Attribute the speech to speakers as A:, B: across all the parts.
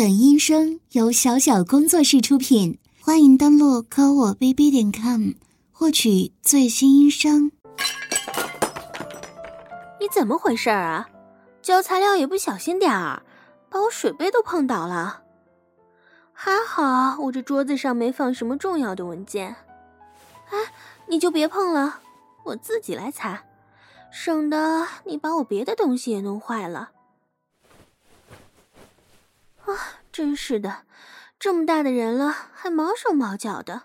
A: 本音声由小小工作室出品，欢迎登录科我 bb 点 com 获取最新音声。
B: 你怎么回事啊？交材料也不小心点儿，把我水杯都碰倒了。还好我这桌子上没放什么重要的文件。哎，你就别碰了，我自己来擦，省得你把我别的东西也弄坏了。啊，真是的，这么大的人了，还毛手毛脚的。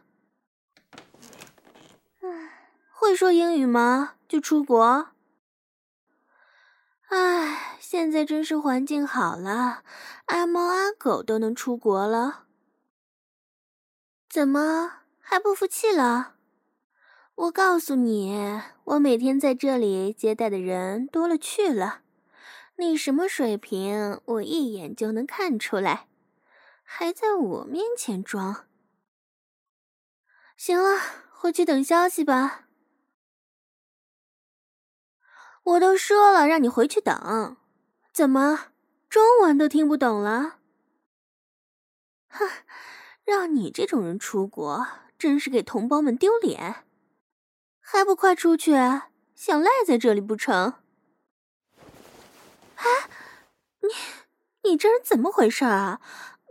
B: 会说英语吗？就出国？唉，现在真是环境好了，阿猫阿狗都能出国了。怎么还不服气了？我告诉你，我每天在这里接待的人多了去了。你什么水平？我一眼就能看出来，还在我面前装。行了，回去等消息吧。我都说了让你回去等，怎么中文都听不懂了？哼，让你这种人出国，真是给同胞们丢脸！还不快出去，想赖在这里不成？哎，你你这人怎么回事啊？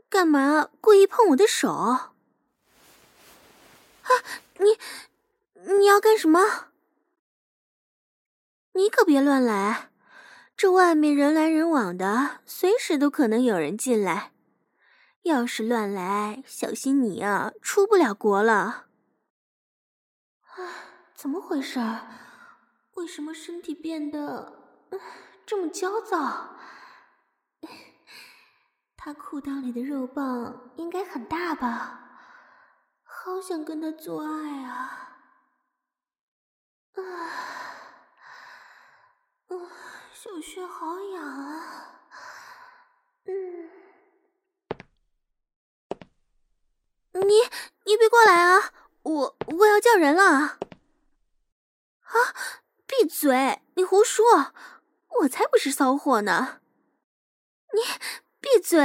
B: 干嘛故意碰我的手？啊，你你要干什么？你可别乱来，这外面人来人往的，随时都可能有人进来。要是乱来，小心你啊，出不了国了。啊，怎么回事？为什么身体变得……这么焦躁，他裤裆里的肉棒应该很大吧？好想跟他做爱啊！啊，啊，小穴好痒啊！嗯，你你别过来啊！我我要叫人了！啊，闭嘴！你胡说！我才不是骚货呢！你闭嘴！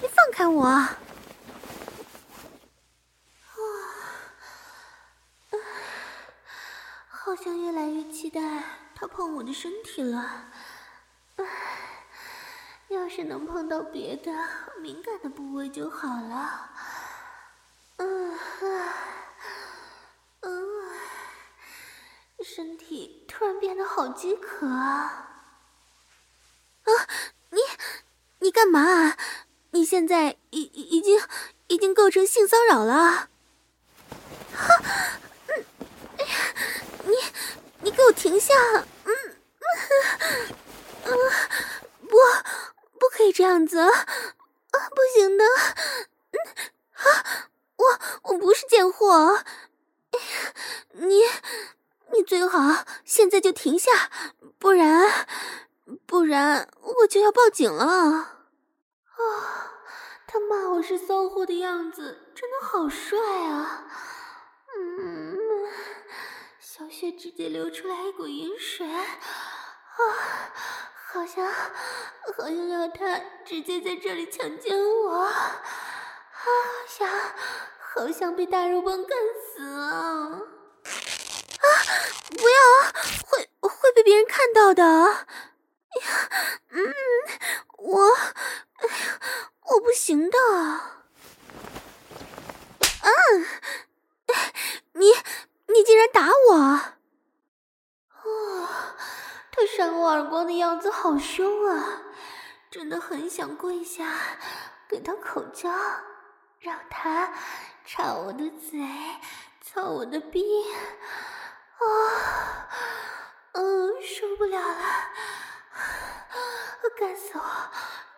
B: 你放开我！啊，好像越来越期待他碰我的身体了。要是能碰到别的敏感的部位就好了。嗯，身体。突然变得好饥渴啊！啊，你你干嘛啊？你现在已已经已经构成性骚扰了！哈，嗯，哎呀，你你给我停下！嗯嗯嗯，不，不可以这样子啊！不行的，啊，我我不是贱货，哎呀，你。最好现在就停下，不然，不然我就要报警了。啊，他骂我是骚货的样子真的好帅啊！嗯，小雪直接流出来一股淫水，啊，好像，好像要他直接在这里强奸我，啊，想，好想被大肉棒干死！啊！不要！会会被别人看到的。哎呀，嗯，我，我不行的。嗯，你你竟然打我！哦，他扇我耳光的样子好凶啊！真的很想跪下给他口交，让他插我的嘴，操我的逼。啊，嗯，受不了了，干死我，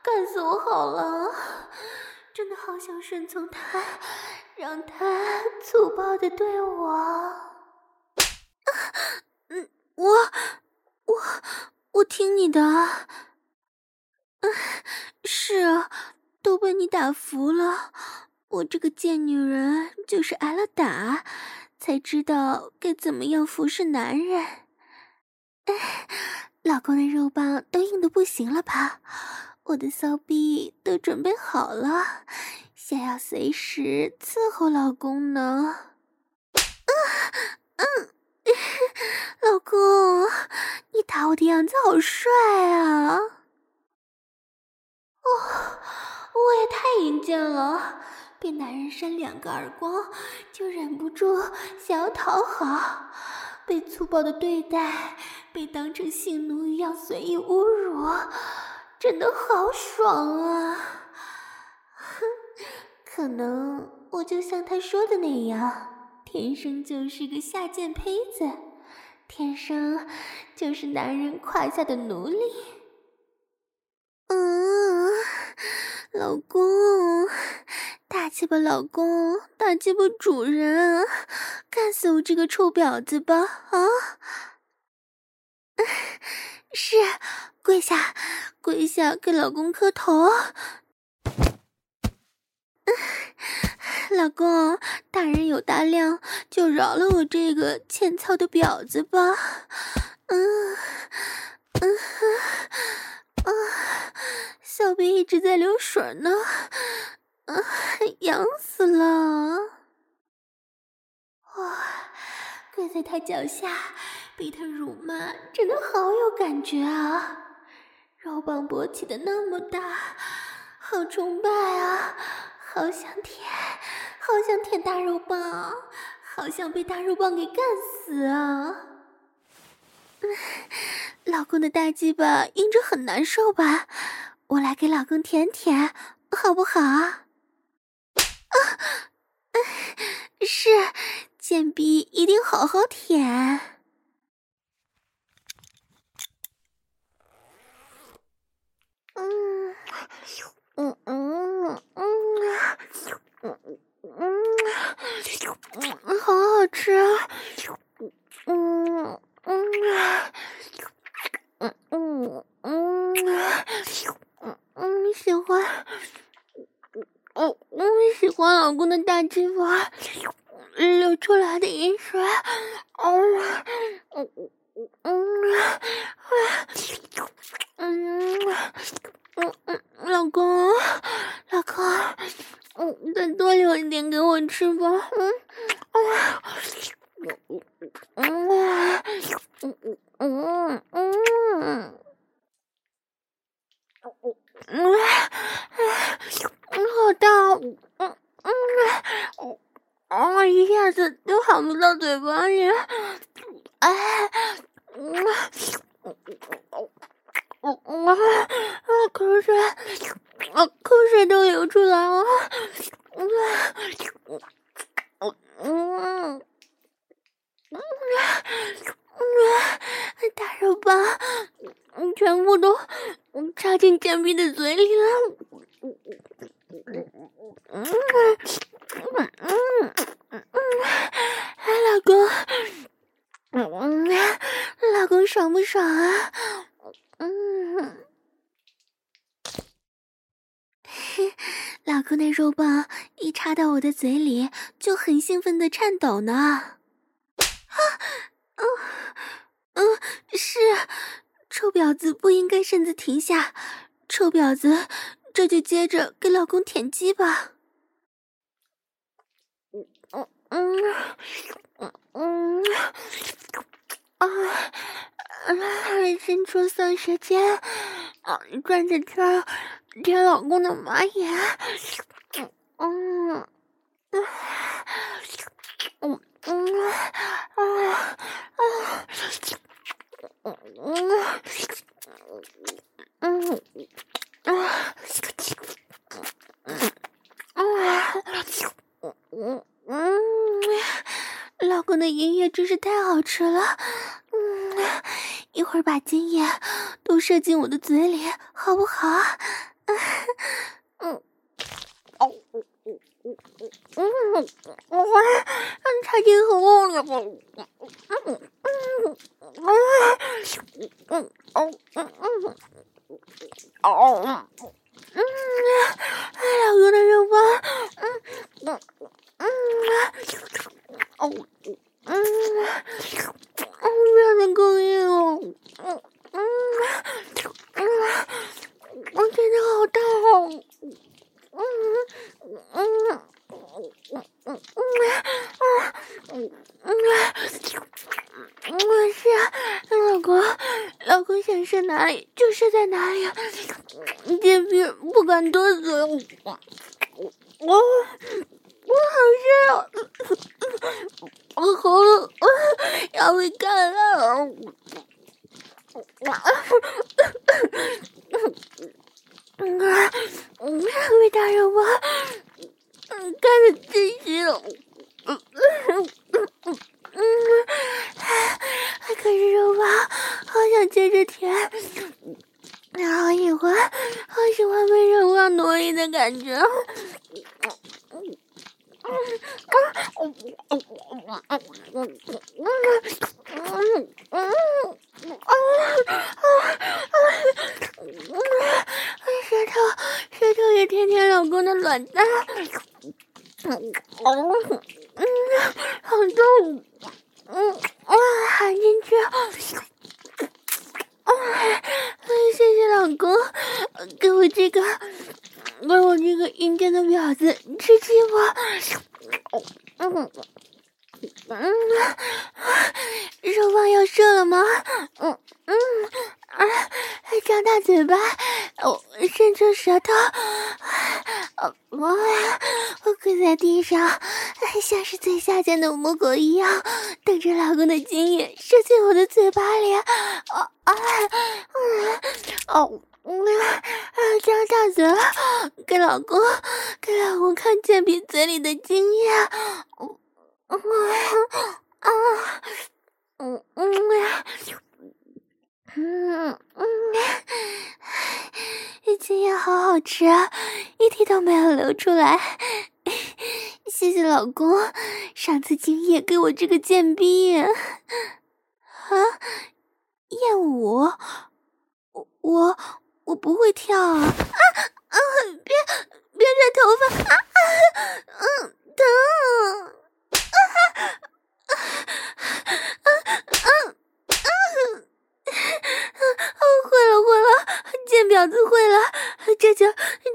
B: 干死我好了，真的好想顺从他，让他粗暴的对我。嗯，我，我，我听你的。嗯，是啊，都被你打服了，我这个贱女人就是挨了打。才知道该怎么样服侍男人。老公的肉棒都硬得不行了吧？我的骚逼都准备好了，想要随时伺候老公呢。嗯嗯，老公，你打我的样子好帅啊！哦，我也太淫贱了，被男人扇两个耳光就忍不住想要讨好，被粗暴的对待，被当成性奴一样随意侮辱。真的好爽啊！哼，可能我就像他说的那样，天生就是个下贱胚子，天生就是男人胯下的奴隶。嗯，老公，大鸡巴老公，大鸡巴主人，干死我这个臭婊子吧！啊，是。跪下，跪下，给老公磕头。老公，大人有大量，就饶了我这个欠操的婊子吧。嗯嗯啊，小臂一直在流水呢，啊，痒死了。哇，跪在他脚下，被他辱骂，真的好有感觉啊。肉棒勃起的那么大，好崇拜啊！好想舔，好想舔大肉棒，好想被大肉棒给干死啊！老公的大鸡巴硬着很难受吧？我来给老公舔舔，好不好？啊，是，贱逼一定好好舔。嗯，嗯嗯嗯嗯嗯，好好吃啊！嗯嗯嗯嗯嗯嗯，喜欢，嗯嗯，喜欢老公的大鸡巴流出来的淫水，嗯嗯嗯嗯。嗯嗯嗯，老公，老公，嗯，再多留一点给我吃吧。嗯嗯嗯嗯嗯嗯嗯，好大，嗯嗯嗯，啊，一下子都含不到嘴巴里，哎，嗯嗯嗯。啊啊！口水，啊，口水都流出来了。嗯嗯嗯嗯嗯，大肉棒，全部都插进贱逼的嘴里了。嗯嗯嗯嗯，老公，嗯，老公爽不爽啊？嗯，老公的肉棒一插到我的嘴里，就很兴奋的颤抖呢。啊，嗯嗯，是，臭婊子不应该擅自停下，臭婊子，这就接着给老公舔鸡吧。嗯嗯嗯嗯嗯啊。伸出双舌尖，啊，转着圈舔老公的马眼，嗯，嗯，嗯，嗯，啊，啊，嗯，嗯，嗯，啊，嗯，嗯，嗯，老公的营业真是太好吃了。嗯一会儿把精液都射进我的嘴里，好不好？嗯 嗯，哦，嗯嗯嗯嗯嗯，嗯，插进喉咙里，嗯嗯嗯，嗯嗯嗯嗯，哦嗯嗯，老公的肉棒，嗯嗯嗯，哦嗯。哦，变得更硬哦，嗯嗯嗯，我真的是不敢多嘴。我我我好热啊！我喉咙要被干了。嗯啊，没打扰我，嗯，干的窒息了。嗯嗯嗯嗯，还可是肉包，好想接着舔。好喜欢，好喜欢被肉包奴役的感觉。舌头，舌头也舔舔老公的卵蛋。嗯，好痛。嗯，啊，含进去。啊，谢谢老公，给我这个，给我这个阴间的婊子吃鸡巴。嗯嗯，肉棒要射了吗？嗯嗯啊，张大嘴巴，哦，伸出舌头。哦，我我在地上，像是最下贱的母狗一样，等着老公的精液射进我的嘴巴里。哦啊，嗯，哦，嗯，张大嘴，给老公，给老公看贱婢嘴里的精液。嗯嗯啊，嗯嗯嗯嗯，精液好好吃啊，一滴都没有流出来。谢谢老公，上次精液给我这个贱婢。啊，艳舞，我我我不会跳啊！啊啊！别别拽头发啊！嗯，疼！啊啊啊啊啊！会了会了，贱婊子会了，这就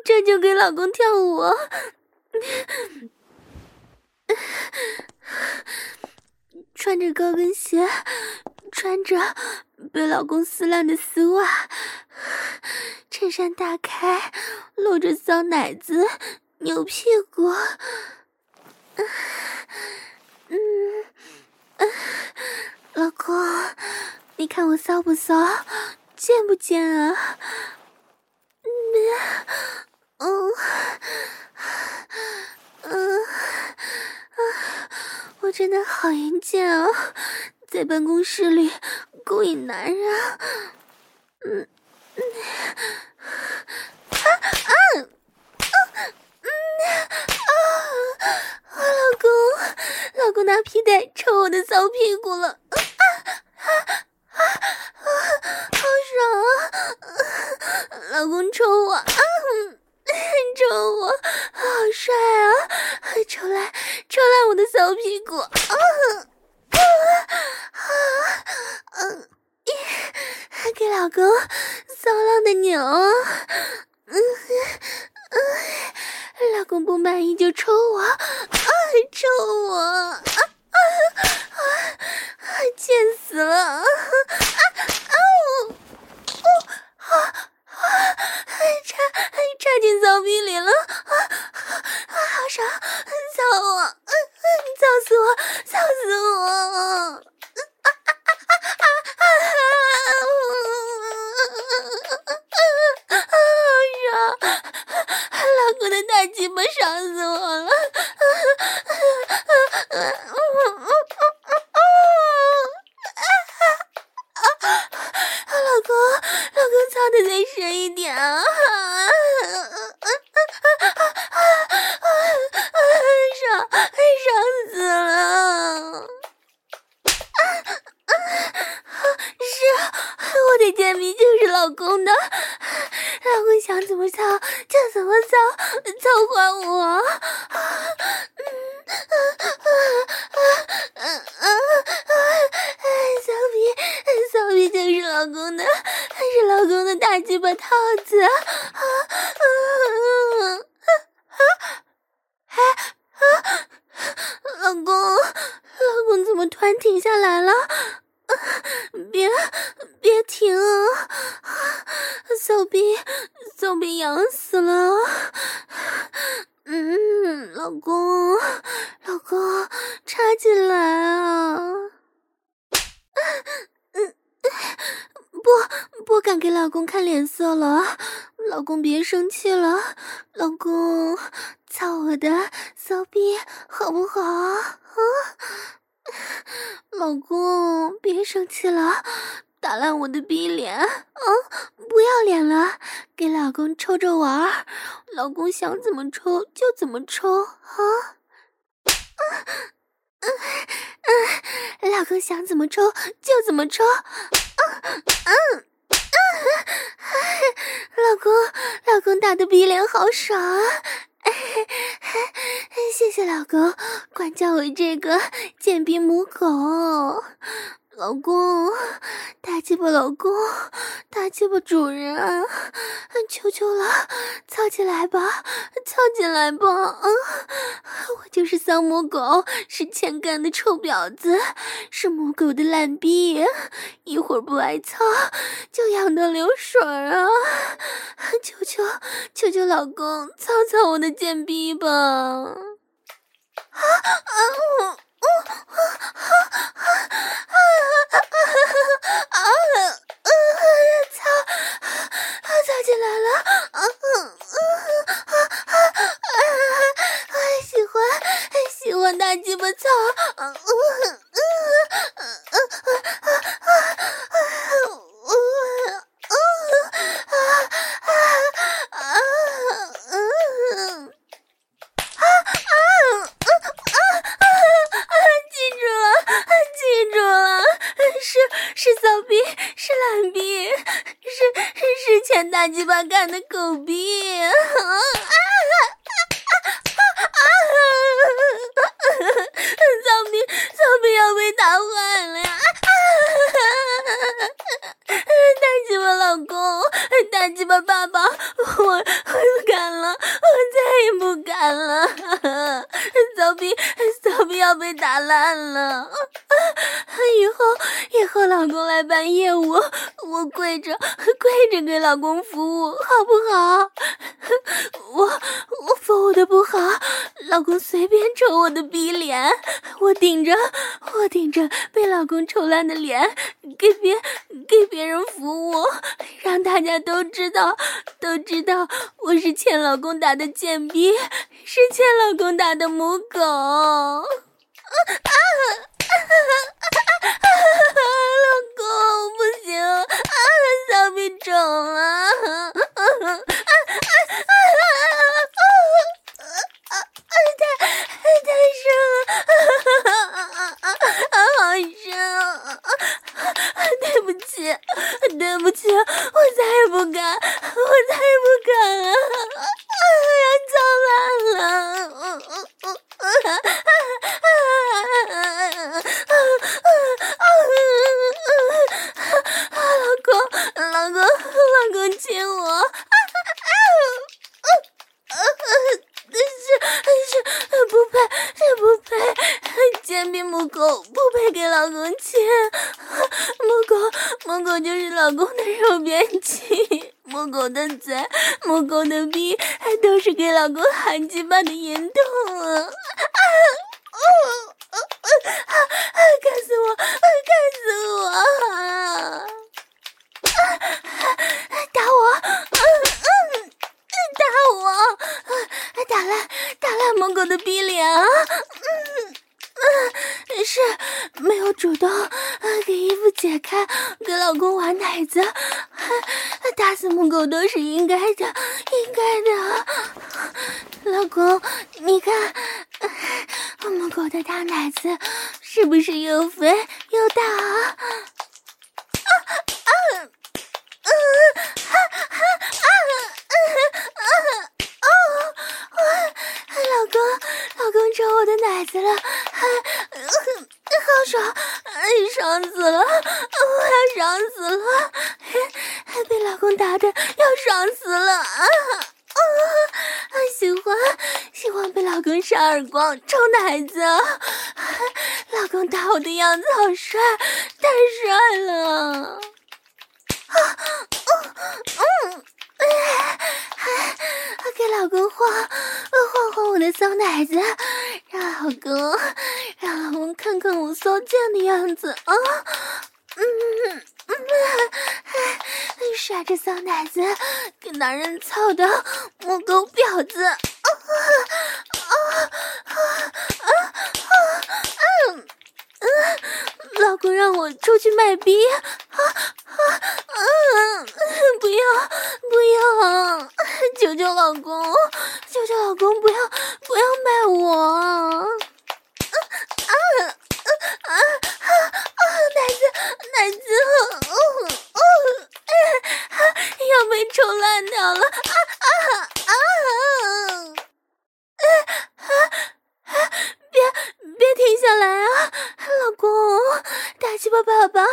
B: 这就给老公跳舞。穿着高跟鞋，穿着被老公撕烂的丝袜，衬衫大开，露着骚奶子，扭屁股。嗯，嗯，老公，你看我骚不骚，贱不贱啊？嗯，嗯，嗯，啊，我真的好淫贱啊，在办公室里勾引男人，嗯，嗯，啊啊，嗯，嗯，啊。啊，老公，老公拿皮带抽我的骚屁股了，子啊！哎啊，老公，老公怎么突然停下来了？别别停啊！骚逼，骚逼痒死！死了！嗯，老公，老公，插进来啊！嗯，不，不敢给老公看脸色了，老公别生气了，老公，操我的骚逼好不好啊？老公，别生气了。打烂我的逼脸，啊！不要脸了，给老公抽着玩儿，老公想怎么抽就怎么抽，啊！嗯嗯嗯，老公想怎么抽就怎么抽，嗯嗯嗯，老公，老公打的鼻梁好爽啊！谢谢老公，管教我这个贱逼母狗。老公，大鸡巴老公，大鸡巴主人，求求了，操起来吧，操起来吧！嗯，我就是丧母狗，是欠干的臭婊子，是母狗的烂逼，一会儿不挨操就痒得流水啊！求求，求求老公，操操我的贱逼吧！啊啊！我。哦，啊啊嗯嗯哼操啊啊咋来了啊哼啊啊啊啊喜欢喜欢大鸡巴操啊嗯老公服务，好不好？我我服务的不好，老公随便抽我的逼脸，我顶着我顶着被老公抽烂的脸，给别给别人服务，让大家都知道都知道我是欠老公打的贱逼，是欠老公打的母狗。啊啊啊啊啊啊啊！老公我都是应该的，应该的，老公，你看我们狗的大奶子是不是又肥又大啊？啊啊啊！啊啊啊啊啊啊！老公，老公，找我的奶子了，好爽，爽死了，我要爽死了！被老公打的要爽死了啊！啊，喜欢喜欢被老公扇耳光、抽奶子啊，老公打我的样子好帅，太帅了！啊，嗯嗯，哎。给老公晃晃晃我的骚奶子，让老公让老公看看我骚贱的样子啊！嗯，耍着骚奶子给男人操的母狗婊子啊啊啊啊啊！嗯嗯，老公让我出去卖逼啊啊嗯，不要不要，求求老公，求求老公不要不要卖我啊啊啊啊啊！奶子孩子，嗯嗯，要被抽烂掉了啊啊啊！啊啊！别别停下来啊，老公，大鸡巴爸爸，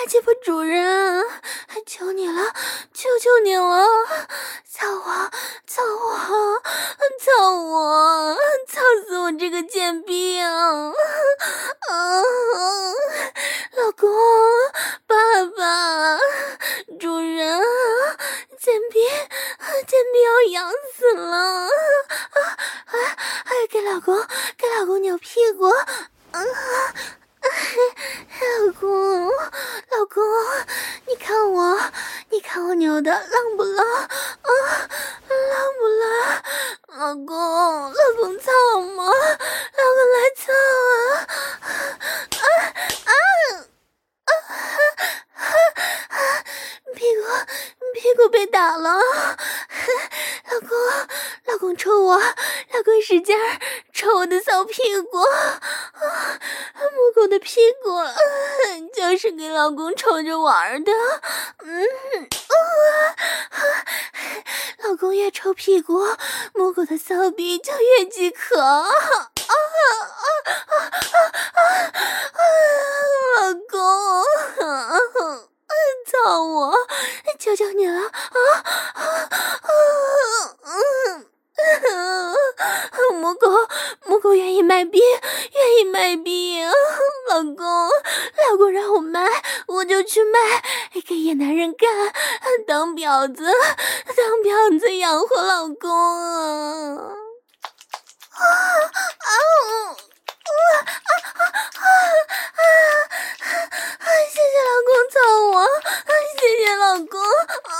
B: 大鸡巴主人，求你了，求求你了，操我，操我，操我，操死我这个贱逼啊！啊，老公，爸爸，主人，贱逼，贱逼要痒死了！啊啊啊！给老公，给老公扭屁股，啊。老公，老公，你看我，你看我扭的浪不浪？啊，浪不浪？老公，老公操吗？老公来操啊！啊啊啊啊啊！屁股，屁股被打了。老公，老公抽我，老公使劲儿抽我的骚屁股。啊母狗的屁股，就是给老公抽着玩的，嗯，啊，老公越抽屁股，母狗的骚逼就越饥渴，啊啊啊啊啊啊！老公，操我，求求你了，啊啊啊！嗯。母狗，母狗愿意卖逼，愿意卖逼。老公，老公让我卖，我就去卖，给野男人干，当婊子，当婊子养活老公啊！啊啊啊啊啊啊！谢谢老公操我，谢谢老公。啊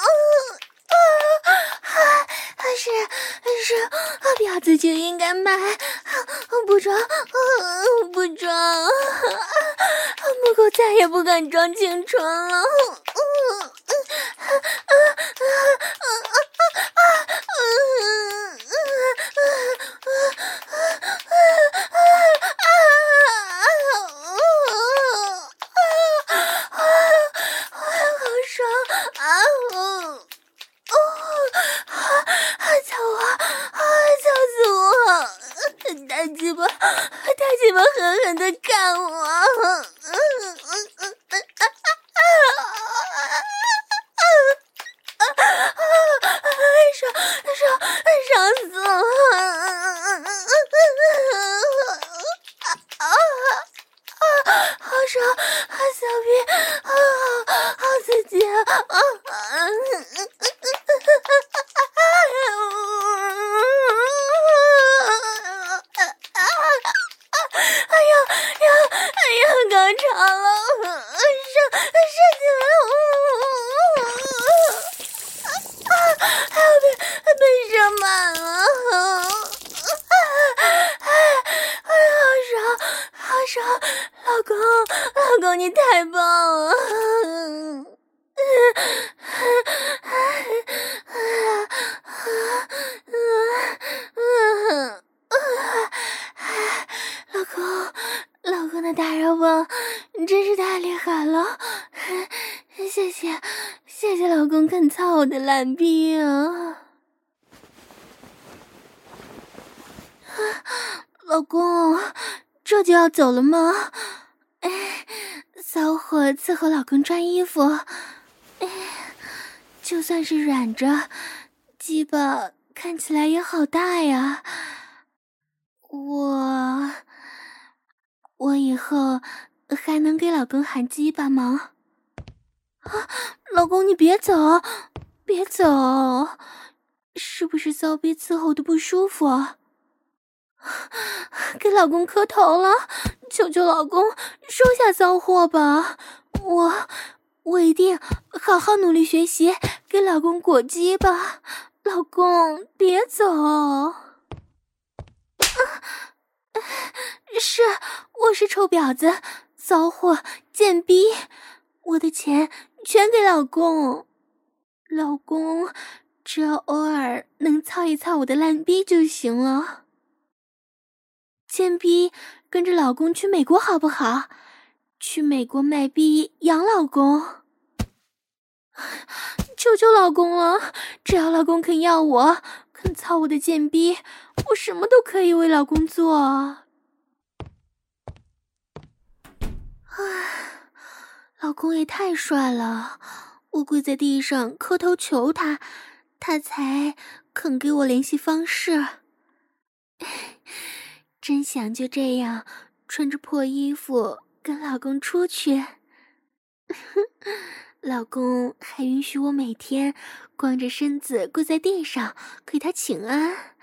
B: 啊，还是是，婊子就应该卖，不装，不装，母狗再也不敢装青春了。老公，这就要走了吗？哎，骚货伺候老公穿衣服，哎，就算是软着，鸡巴看起来也好大呀。我，我以后还能给老公喊鸡巴吗？啊，老公你别走。别走，是不是骚逼伺候的不舒服？给老公磕头了，求求老公收下骚货吧！我我一定好好努力学习，给老公裹鸡吧！老公别走！啊，是，我是臭婊子、骚货、贱逼，我的钱全给老公，老公只要偶尔能操一操我的烂逼就行了。贱逼，跟着老公去美国好不好？去美国卖逼养老公，求求老公了！只要老公肯要我，肯操我的贱逼，我什么都可以为老公做。唉，老公也太帅了，我跪在地上磕头求他，他才肯给我联系方式。真想就这样穿着破衣服跟老公出去，老公还允许我每天光着身子跪在地上给他请安。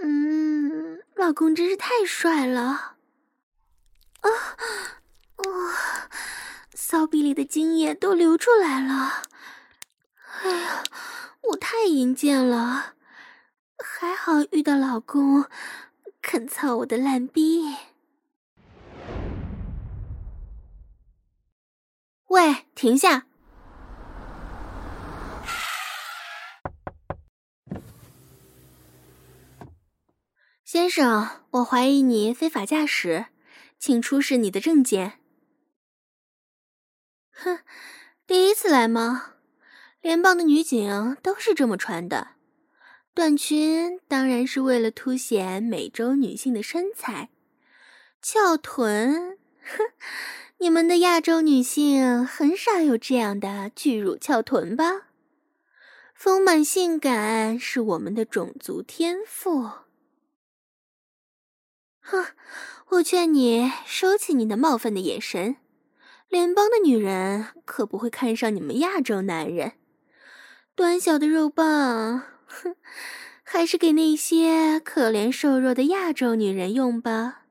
B: 嗯，老公真是太帅了！啊，哇，骚逼里的精液都流出来了！哎呀，我太淫贱了，还好遇到老公。肯操我的烂逼！喂，停下！先生，我怀疑你非法驾驶，请出示你的证件。哼，第一次来吗？联邦的女警都是这么穿的。短裙当然是为了凸显美洲女性的身材，翘臀，哼，你们的亚洲女性很少有这样的巨乳翘臀吧？丰满性感是我们的种族天赋。哼，我劝你收起你那冒犯的眼神，联邦的女人可不会看上你们亚洲男人，短小的肉棒。哼，还是给那些可怜瘦弱的亚洲女人用吧。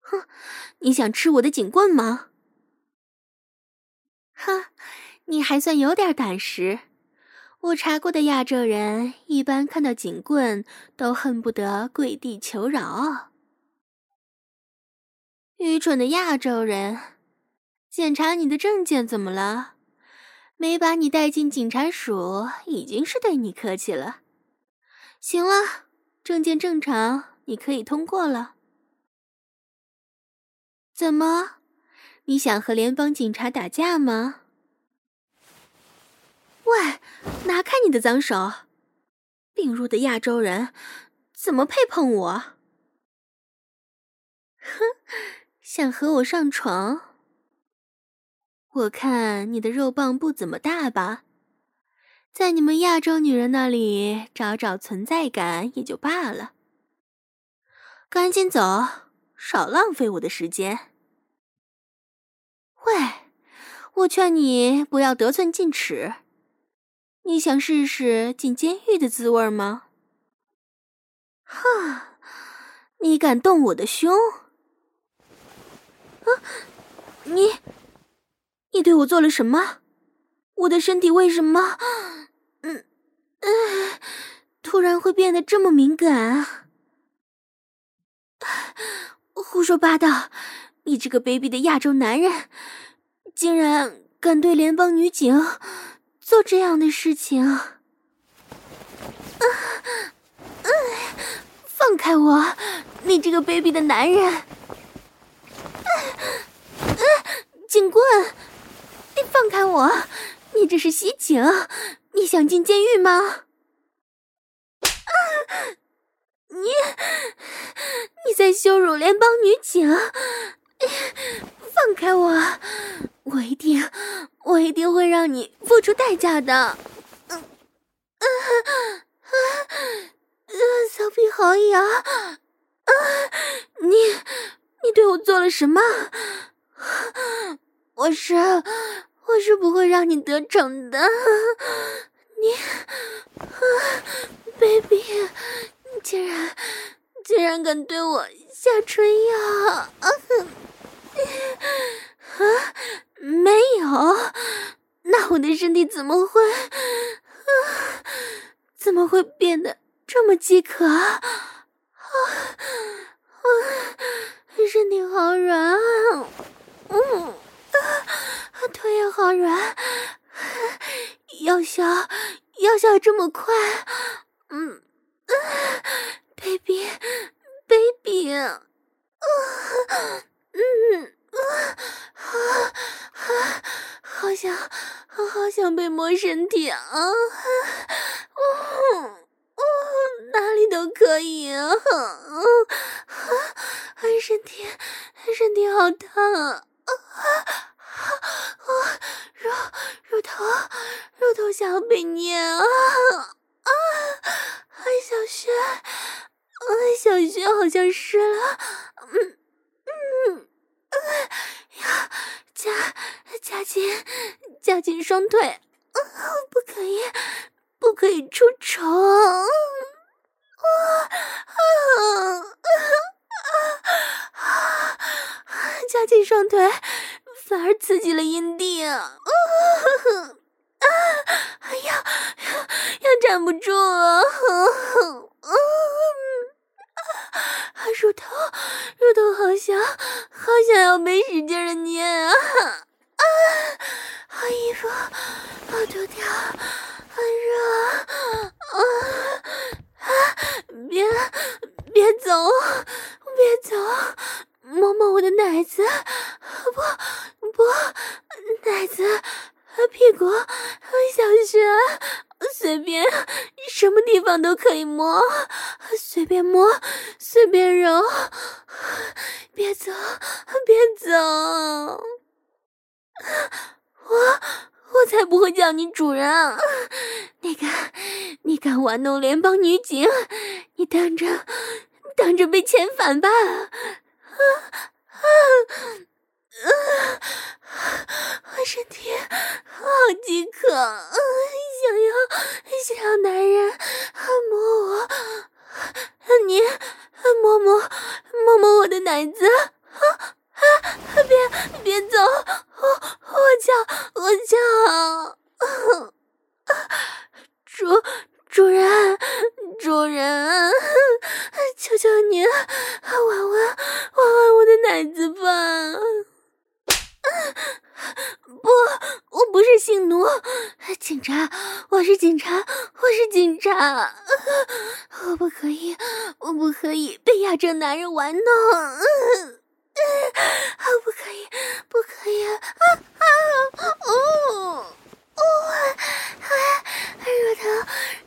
B: 哼，你想吃我的警棍吗？哈，你还算有点胆识。我查过的亚洲人，一般看到警棍都恨不得跪地求饶。愚蠢的亚洲人，检查你的证件怎么了？没把你带进警察署，已经是对你客气了。行了，证件正常，你可以通过了。怎么，你想和联邦警察打架吗？喂，拿开你的脏手！病弱的亚洲人，怎么配碰我？哼，想和我上床？我看你的肉棒不怎么大吧，在你们亚洲女人那里找找存在感也就罢了。赶紧走，少浪费我的时间。喂，我劝你不要得寸进尺。你想试试进监狱的滋味吗？哈，你敢动我的胸？啊，你。你对我做了什么？我的身体为什么，嗯嗯，突然会变得这么敏感？胡说八道！你这个卑鄙的亚洲男人，竟然敢对联邦女警做这样的事情！啊啊！放开我！你这个卑鄙的男人！啊啊！警棍！放开我！你这是袭警！你想进监狱吗？你你在羞辱联邦女警！放开我！我一定我一定会让你付出代价的！嗯啊啊啊！小屁好痒！啊！你你对我做了什么？我是我是不会让你得逞的，你，啊，baby，你竟然竟然敢对我下春药啊！没有，那我的身体怎么会啊？怎么会变得这么饥渴啊？啊啊，身体好软啊，嗯，啊，腿也好软，药效药效这么快，嗯，，baby，baby，啊，嗯。啊啊！好想，好想被摸身体啊！嗯嗯，哪里都可以啊！嗯啊，身体，身体好烫啊！啊啊，乳乳头，乳头想要被捏啊！啊，小穴，啊，小穴好像湿了。嗯嗯。要夹夹紧夹紧双腿，啊，不可以，不可以出丑，啊啊夹紧双腿，反而刺激了阴蒂啊！啊啊！哎呀，要站不住了，啊啊！乳头，乳头好想，好想要被使劲的捏啊！啊，好衣服，好脱掉，很热啊！啊，别，别走，别走，摸摸我的奶子，不，不，奶子，屁股，小穴。随便，什么地方都可以摸，随便摸，随便揉，别走，别走，我我才不会叫你主人！你敢，你敢玩弄联邦女警，你等着，等着被遣返吧！啊啊啊！我身体好饥渴，想要想要男人摸我，你摸摸摸摸我的奶子，啊啊！别别走，我我叫我叫，主主人主人，求求你玩玩玩玩我的奶子吧！不，我不是性奴，警察，我是警察，我是啊，我不可以，我不可以被亚洲男人玩弄，啊不可以，不可以，啊啊，哦哦，啊乳头，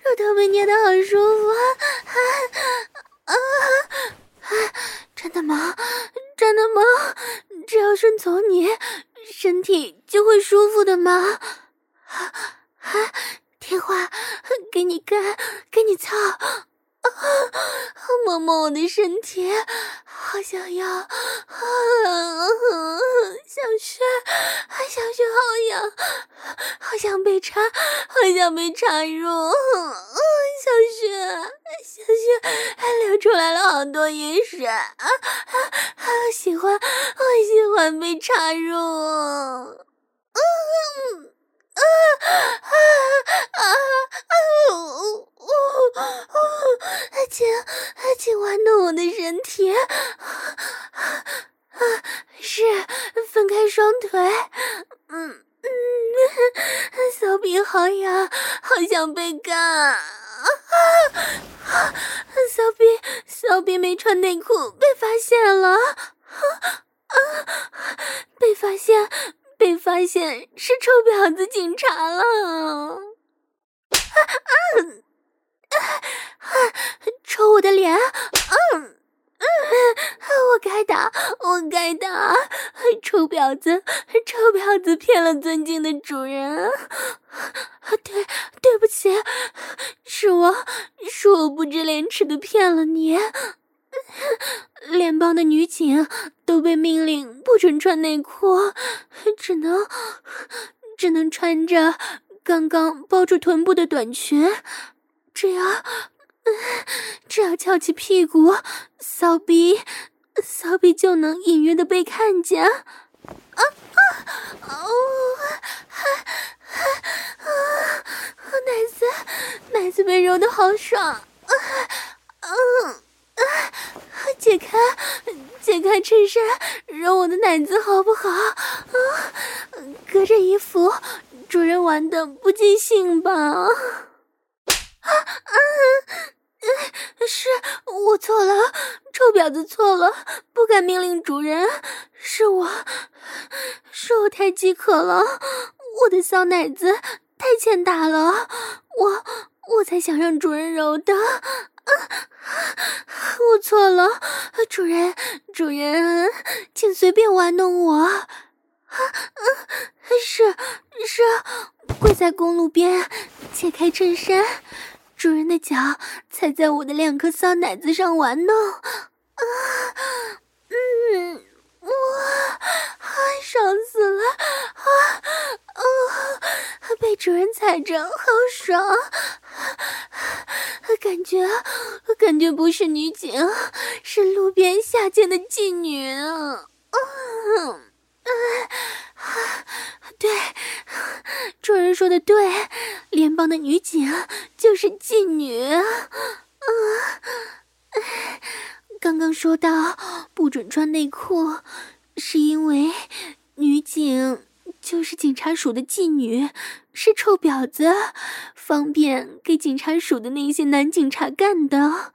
B: 乳头被捏得好舒服，啊啊啊，真的吗？真的吗？只要顺从你，身体就会舒服的吗？啊啊！听话，给你干，给你操，啊！摸摸我的身体，好想要，啊！小穴，小穴好痒，好想被插，好想被插入，小穴，小穴还流出来了好多盐水，啊啊！好喜欢，好喜欢被插入，嗯啊啊啊啊！呜呜呜！请请玩弄我的身体，啊！是分开双腿，嗯嗯，骚逼好痒，好想被干，啊啊！骚逼骚逼没穿内裤被发现了，啊啊！被发现。发现是臭婊子警察了！啊啊啊啊！抽我的脸！嗯嗯，我该打，我该打！臭婊子，臭婊子骗了尊敬的主人！对，对不起，是我，是我不知廉耻的骗了你。联邦的女警都被命令不准穿内裤，只能只能穿着刚刚包住臀部的短裙，只要，只要翘起屁股，骚逼，骚逼就能隐约的被看见。啊啊哦，还还啊，奶子，奶子被揉的好爽。嗯，啊，解开，解开衬衫，揉我的奶子好不好？啊，隔着衣服，主人玩的不尽兴吧？啊啊，是我错了，臭婊子错了，不敢命令主人，是我，是我太饥渴了，我的骚奶子太欠打了，我。我才想让主人揉的，啊，我错了，主人，主人，请随便玩弄我。啊，是是，跪在公路边，解开衬衫，主人的脚踩在我的两颗骚奶子上玩弄。啊，嗯，哇，爽死了！啊，哦，被主人踩着，好爽。感觉，感觉不是女警，是路边下贱的妓女啊！嗯，对，主人说的对，联邦的女警就是妓女。嗯，刚刚说到不准穿内裤，是因为女警。就是警察署的妓女，是臭婊子，方便给警察署的那些男警察干的。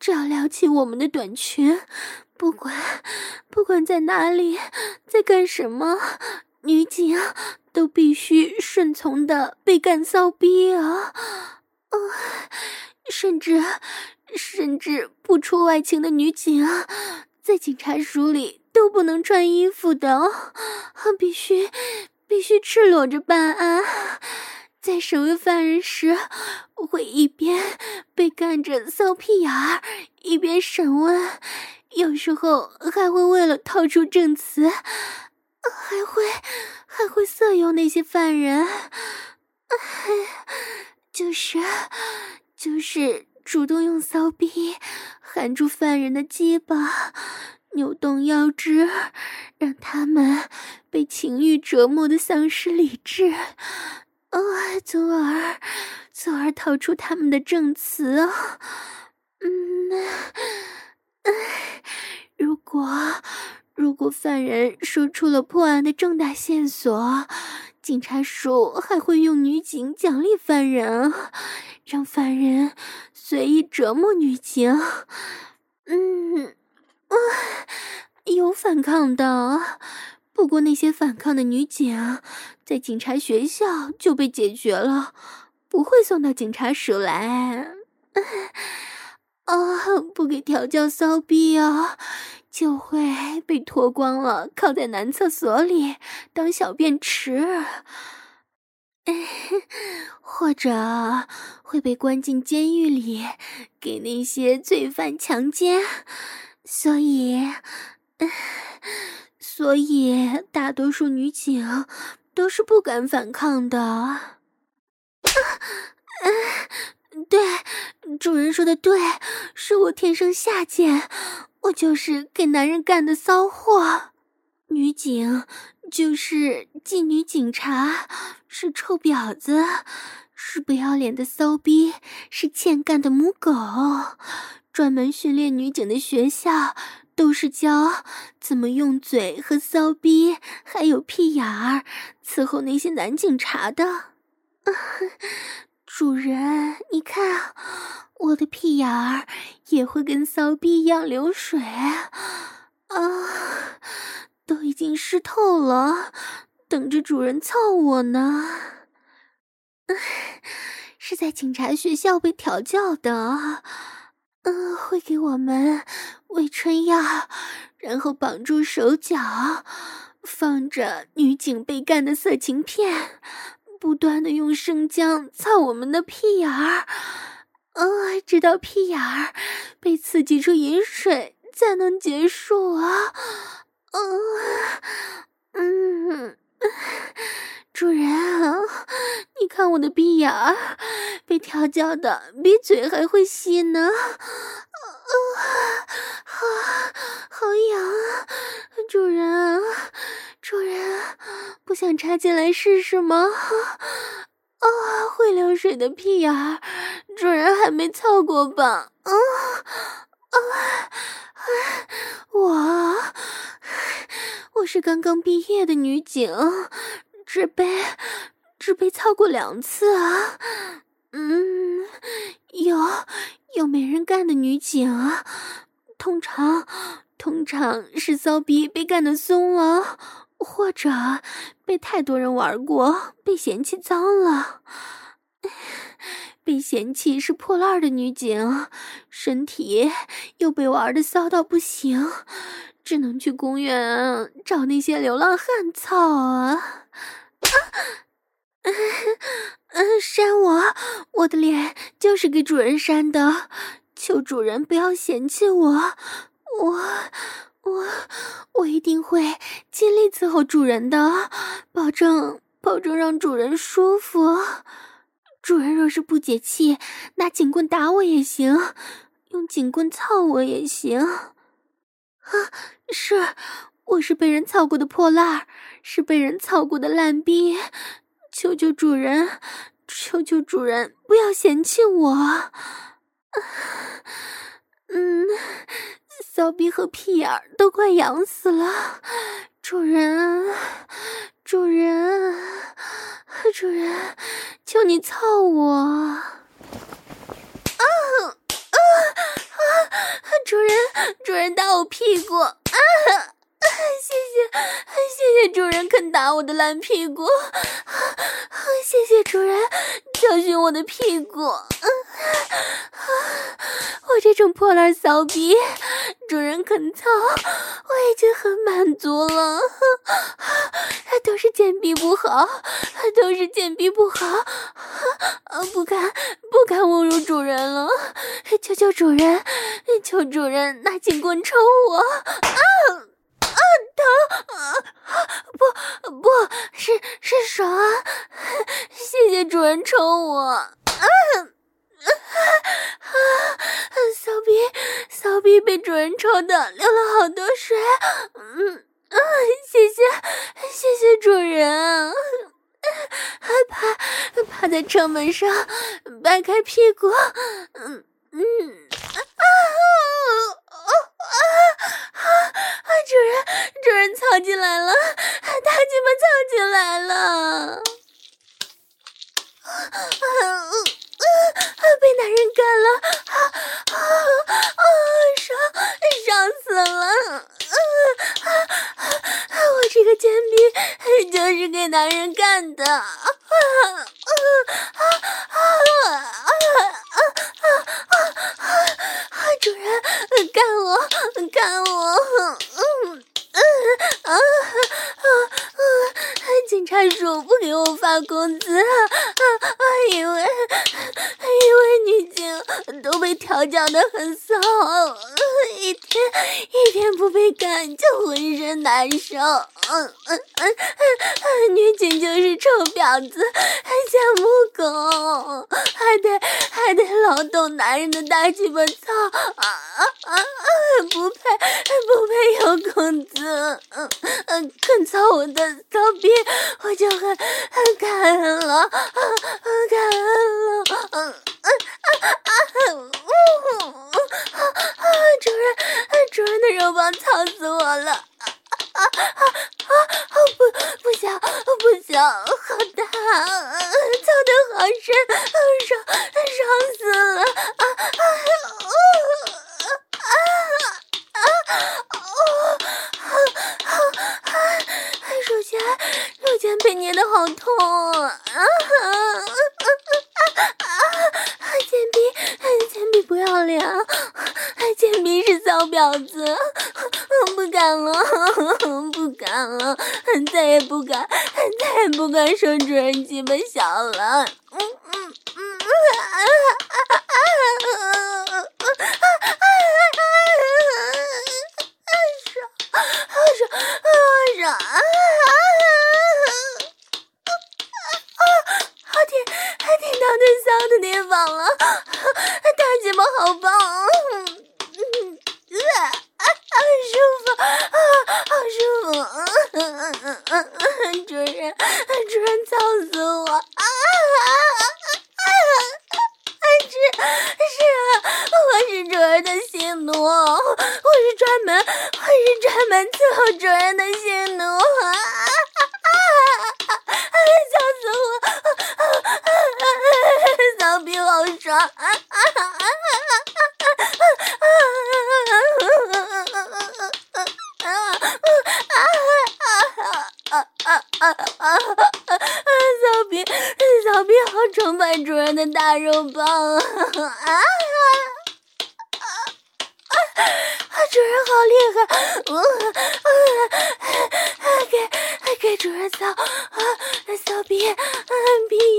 B: 只要撩起我们的短裙，不管不管在哪里，在干什么，女警都必须顺从的被干骚逼啊！啊，甚至甚至不出外勤的女警，在警察署里。都不能穿衣服的，必须必须赤裸着办案。在审问犯人时，会一边被干着骚屁眼儿，一边审问。有时候还会为了套出证词，还会还会色诱那些犯人，就是就是主动用骚逼含住犯人的鸡巴。扭动腰肢，让他们被情欲折磨的丧失理智，啊、从而从而逃出他们的证词啊。嗯，如果如果犯人说出了破案的重大线索，警察署还会用女警奖励犯人，让犯人随意折磨女警。嗯。啊，有反抗的，不过那些反抗的女警在警察学校就被解决了，不会送到警察署来。啊，不给调教骚逼啊，就会被脱光了，靠在男厕所里当小便池，或者会被关进监狱里，给那些罪犯强奸。所以，所以大多数女警都是不敢反抗的。啊，对，主人说的对，是我天生下贱，我就是给男人干的骚货。女警就是妓女警察，是臭婊子，是不要脸的骚逼，是欠干的母狗。专门训练女警的学校，都是教怎么用嘴和骚逼，还有屁眼儿伺候那些男警察的。主人，你看，我的屁眼儿也会跟骚逼一样流水啊，都已经湿透了，等着主人操我呢。是在警察学校被调教的。嗯，会给我们喂春药，然后绑住手脚，放着女警被干的色情片，不断的用生姜擦我们的屁眼儿，啊，直到屁眼儿被刺激出饮水才能结束啊！嗯嗯，主人啊，你看我的鼻眼儿被调教的比嘴还会吸呢，啊，好，好痒啊！主人，主人，不想插进来试试吗？啊，会流水的屁眼儿，主人还没操过吧？啊啊啊！我，我是刚刚毕业的女警。只被只被操过两次啊，嗯，有有没人干的女警啊，通常通常是骚逼被干的松了，或者被太多人玩过，被嫌弃脏了，被嫌弃是破烂的女警，身体又被玩的骚到不行，只能去公园找那些流浪汉操啊。嗯嗯，扇我，我的脸就是给主人扇的，求主人不要嫌弃我，我我我一定会尽力伺候主人的，保证保证让主人舒服。主人若是不解气，拿警棍打我也行，用警棍操我也行。啊，是。我是被人操过的破烂儿，是被人操过的烂逼，求求主人，求求主人不要嫌弃我。嗯，骚逼和屁眼儿都快痒死了，主人，主人，主人，求你操我！啊啊啊！主人，主人打我屁股！啊！谢谢，谢谢主人肯打我的烂屁股，谢谢主人教训我的屁股。我这种破烂骚逼，主人肯操，我已经很满足了。都是贱逼不好，都是贱逼不好，不敢不敢侮辱主人了。求求主人，求主人拿警棍抽我。啊！疼啊！不，不是是手啊！谢谢主人抽我。啊啊啊！骚逼，骚逼被主人抽的流了好多水。嗯啊，谢谢，谢谢主人。还趴趴在车门上，掰开屁股。嗯嗯啊啊！主人，主人藏进来了，大鸡巴藏进来了，啊！被男人干了，啊啊啊！爽爽死了，啊啊啊！我这个贱逼就是给男人干的，啊啊啊啊啊啊啊！主人干我，干我！嗯嗯啊啊啊警察叔不给我发工资，啊啊，因为因为女警都被调教的很骚，一天一天不被干就浑身难受。嗯嗯嗯嗯，女警就是臭婊子，还像母狗，还得还得劳动男人的大鸡巴操，啊啊啊！不配不配有工资，嗯嗯，肯操我的骚逼。我就很很感恩了，很感恩了，嗯嗯啊啊啊！主人，主人的肉棒烫死我了，啊啊啊啊！不不行不行，好大，操得好深，爽爽死了，啊啊啊啊啊！手贱，捏的好痛。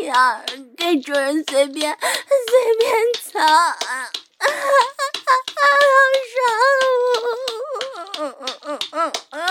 B: 屁眼，给主人随便随便藏啊！啊啊啊！好爽，嗯嗯嗯嗯嗯。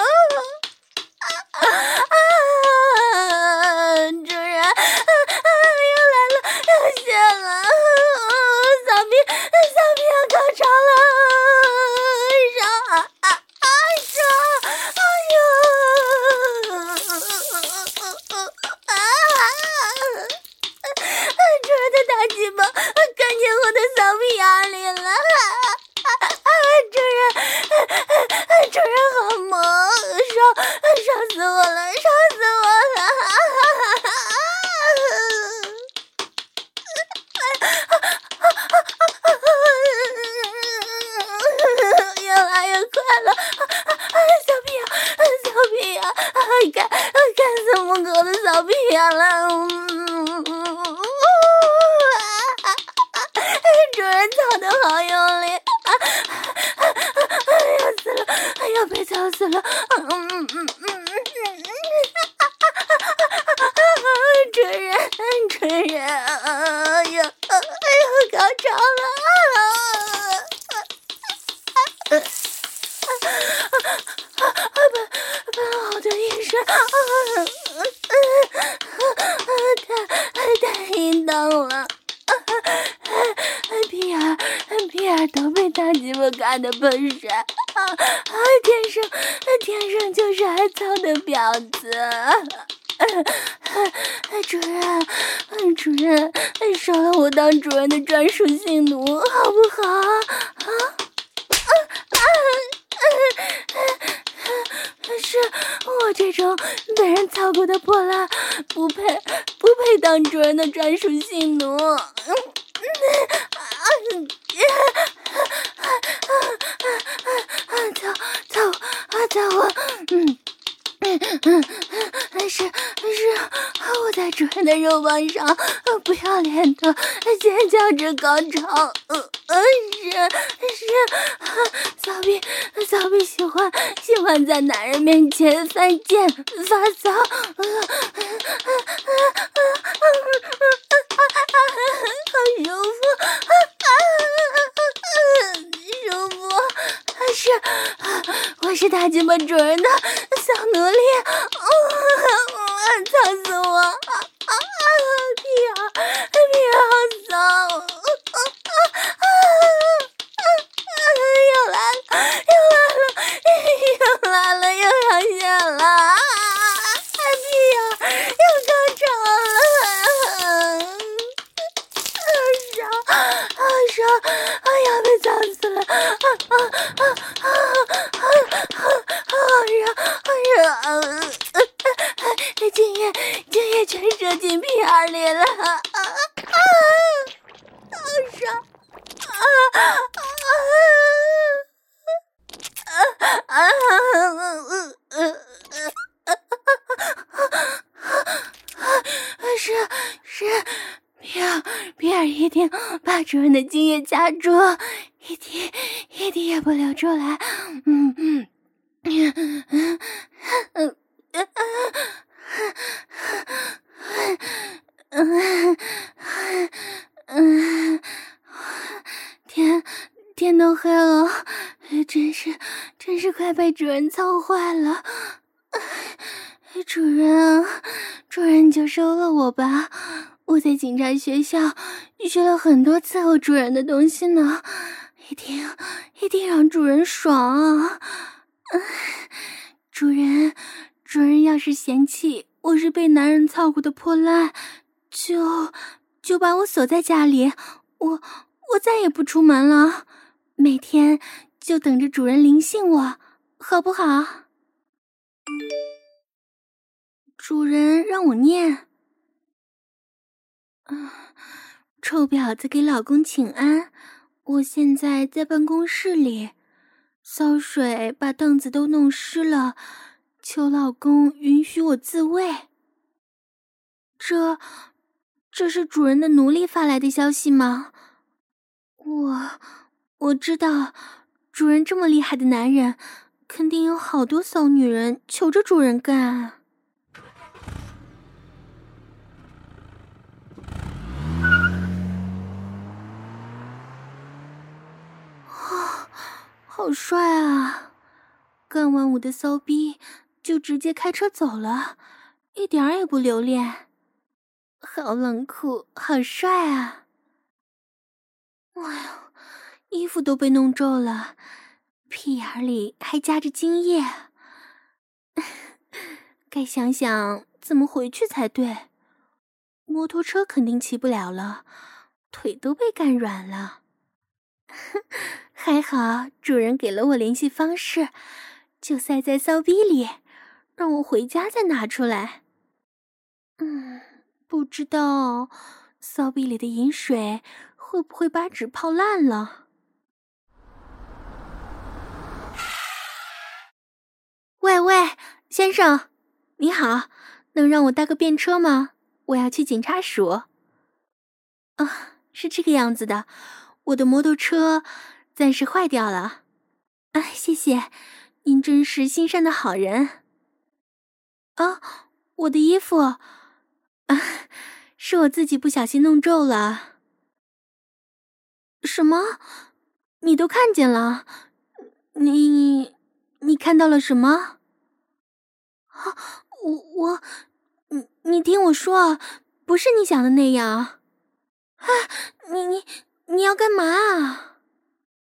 B: 的本事啊啊！天生天生就是爱操的婊子。主任，主人，收了我当主人的专属性奴，好不好？啊啊啊！是我这种被人操过的破烂，不配不配当主人的专属性奴。嗯嗯啊啊啊啊啊啊啊啊救救我啊救我嗯。是是，我在主人的肉棒上不要脸的尖叫着高潮。嗯嗯，是是，骚逼骚逼喜欢喜欢在男人面前犯贱发骚。嗯嗯嗯嗯嗯嗯，好舒服。舒服，是，我是大鸡巴主人的小奴隶，操死我！啊啊屁啊屁啊，好骚！又来了，又来了，又来了，又上线了！屁啊，又高潮了！爽，好爽！哎呀，被操死！啊啊啊啊啊啊！热热热！精液精液全射进屁眼里了！啊啊啊！好爽！啊啊啊啊啊啊啊！是是，皮尔皮尔一定把主人的精液夹住。一滴一滴也不流出来，嗯嗯嗯嗯嗯嗯嗯嗯，天天都黑了，真是真是快被主人操坏了，主人主人就收了好吧。我在警察学校学了很多伺候主人的东西呢，一定一定让主人爽！主人，主人要是嫌弃我是被男人操过的破烂，就就把我锁在家里，我我再也不出门了，每天就等着主人临幸我，好不好？主人让我念。啊，臭婊子给老公请安！我现在在办公室里，骚水把凳子都弄湿了，求老公允许我自慰。这，这是主人的奴隶发来的消息吗？我，我知道，主人这么厉害的男人，肯定有好多骚女人求着主人干。好帅啊！干完我的骚逼就直接开车走了，一点儿也不留恋。好冷酷，好帅啊！哎呦，衣服都被弄皱了，屁眼里还夹着精液，该想想怎么回去才对。摩托车肯定骑不了了，腿都被干软了。还好，主人给了我联系方式，就塞在骚逼里，让我回家再拿出来。嗯，不知道骚逼里的饮水会不会把纸泡烂了？喂喂，先生，你好，能让我搭个便车吗？我要去警察署。啊、是这个样子的。我的摩托车暂时坏掉了，啊，谢谢，您真是心善的好人。啊，我的衣服，啊，是我自己不小心弄皱了。什么？你都看见了？你，你看到了什么？啊，我我，你你听我说，不是你想的那样。啊，你你。你要干嘛啊？